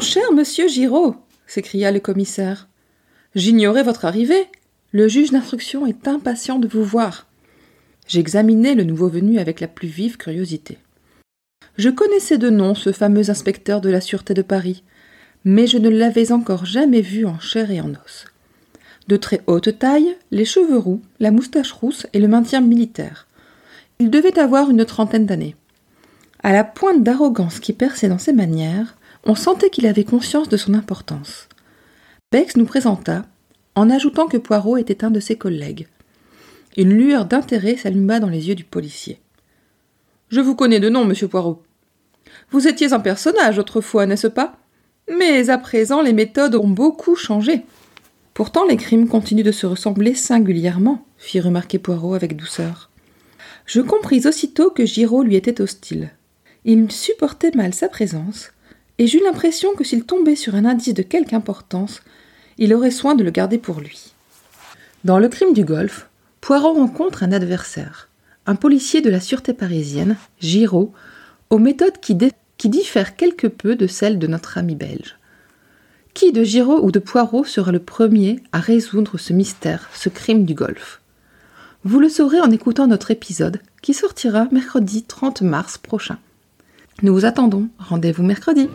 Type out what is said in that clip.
cher monsieur Giraud s'écria le commissaire. J'ignorais votre arrivée. Le juge d'instruction est impatient de vous voir. J'examinai le nouveau venu avec la plus vive curiosité. Je connaissais de nom ce fameux inspecteur de la Sûreté de Paris, mais je ne l'avais encore jamais vu en chair et en os. De très haute taille, les cheveux roux, la moustache rousse et le maintien militaire. Il devait avoir une trentaine d'années. À la pointe d'arrogance qui perçait dans ses manières, on sentait qu'il avait conscience de son importance. Bex nous présenta, en ajoutant que Poirot était un de ses collègues. Une lueur d'intérêt s'alluma dans les yeux du policier. Je vous connais de nom, monsieur Poirot. Vous étiez un personnage autrefois, n'est-ce pas? Mais à présent, les méthodes ont beaucoup changé. Pourtant, les crimes continuent de se ressembler singulièrement, fit remarquer Poirot avec douceur. Je compris aussitôt que Giraud lui était hostile. Il supportait mal sa présence, et j'eus l'impression que s'il tombait sur un indice de quelque importance, il aurait soin de le garder pour lui. Dans le crime du golf, Poirot rencontre un adversaire, un policier de la sûreté parisienne, Giraud, aux méthodes qui, diffèrent quelque peu de celles de notre ami belge. Qui de Giraud ou de Poirot sera le premier à résoudre ce mystère, ce crime du golf Vous le saurez en écoutant notre épisode qui sortira mercredi 30 mars prochain. Nous vous attendons. Rendez-vous mercredi.